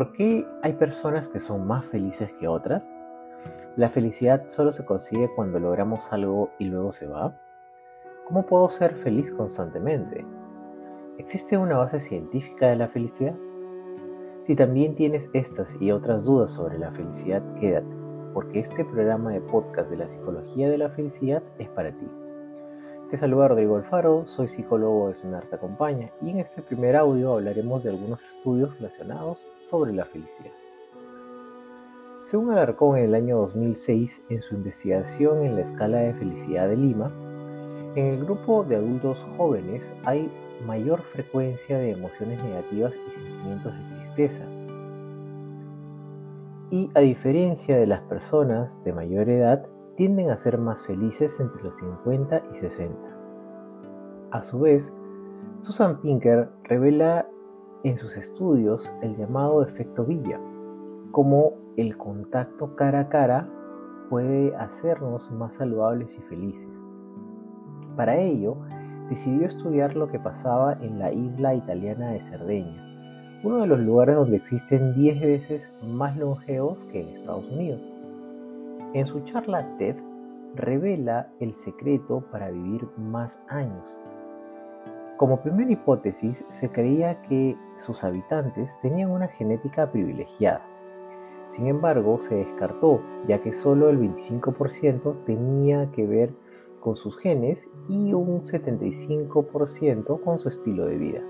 ¿Por qué hay personas que son más felices que otras? ¿La felicidad solo se consigue cuando logramos algo y luego se va? ¿Cómo puedo ser feliz constantemente? ¿Existe una base científica de la felicidad? Si también tienes estas y otras dudas sobre la felicidad, quédate, porque este programa de podcast de la psicología de la felicidad es para ti. Te saluda Rodrigo Alfaro, soy psicólogo de Sonar Te Acompaña y en este primer audio hablaremos de algunos estudios relacionados sobre la felicidad. Según Alarcón en el año 2006, en su investigación en la escala de felicidad de Lima, en el grupo de adultos jóvenes hay mayor frecuencia de emociones negativas y sentimientos de tristeza. Y a diferencia de las personas de mayor edad, tienden a ser más felices entre los 50 y 60. A su vez, Susan Pinker revela en sus estudios el llamado efecto Villa, como el contacto cara a cara puede hacernos más saludables y felices. Para ello, decidió estudiar lo que pasaba en la isla italiana de Cerdeña, uno de los lugares donde existen 10 veces más longevos que en Estados Unidos. En su charla TED revela el secreto para vivir más años. Como primera hipótesis, se creía que sus habitantes tenían una genética privilegiada. Sin embargo, se descartó, ya que solo el 25% tenía que ver con sus genes y un 75% con su estilo de vida.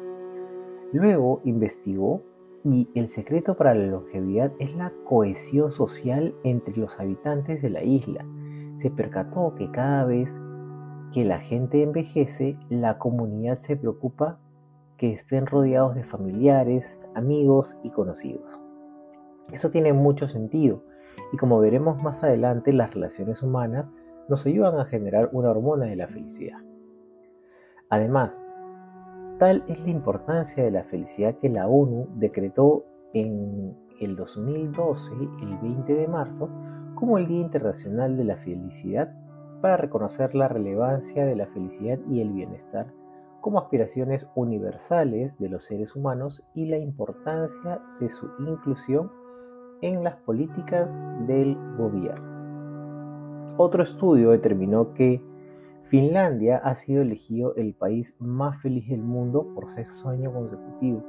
Luego investigó y el secreto para la longevidad es la cohesión social entre los habitantes de la isla. Se percató que cada vez que la gente envejece, la comunidad se preocupa que estén rodeados de familiares, amigos y conocidos. Eso tiene mucho sentido y como veremos más adelante, las relaciones humanas nos ayudan a generar una hormona de la felicidad. Además, Tal es la importancia de la felicidad que la ONU decretó en el 2012, el 20 de marzo, como el Día Internacional de la Felicidad para reconocer la relevancia de la felicidad y el bienestar como aspiraciones universales de los seres humanos y la importancia de su inclusión en las políticas del gobierno. Otro estudio determinó que Finlandia ha sido elegido el país más feliz del mundo por sexto año consecutivo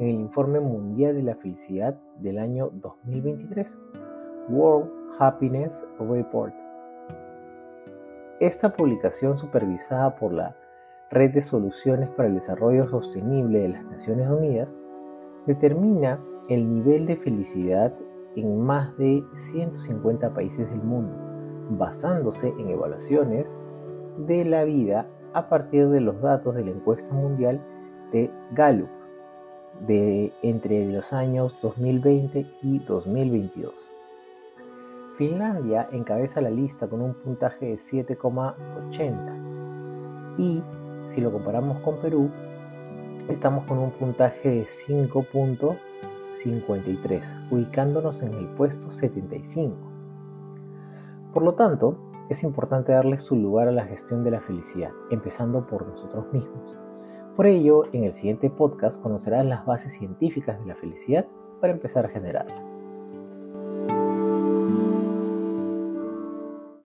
en el Informe Mundial de la Felicidad del año 2023, World Happiness Report. Esta publicación supervisada por la Red de Soluciones para el Desarrollo Sostenible de las Naciones Unidas determina el nivel de felicidad en más de 150 países del mundo, basándose en evaluaciones de la vida a partir de los datos de la encuesta mundial de Gallup de entre los años 2020 y 2022. Finlandia encabeza la lista con un puntaje de 7,80 y si lo comparamos con Perú, estamos con un puntaje de 5.53, ubicándonos en el puesto 75. Por lo tanto, es importante darle su lugar a la gestión de la felicidad, empezando por nosotros mismos. Por ello, en el siguiente podcast conocerás las bases científicas de la felicidad para empezar a generarla.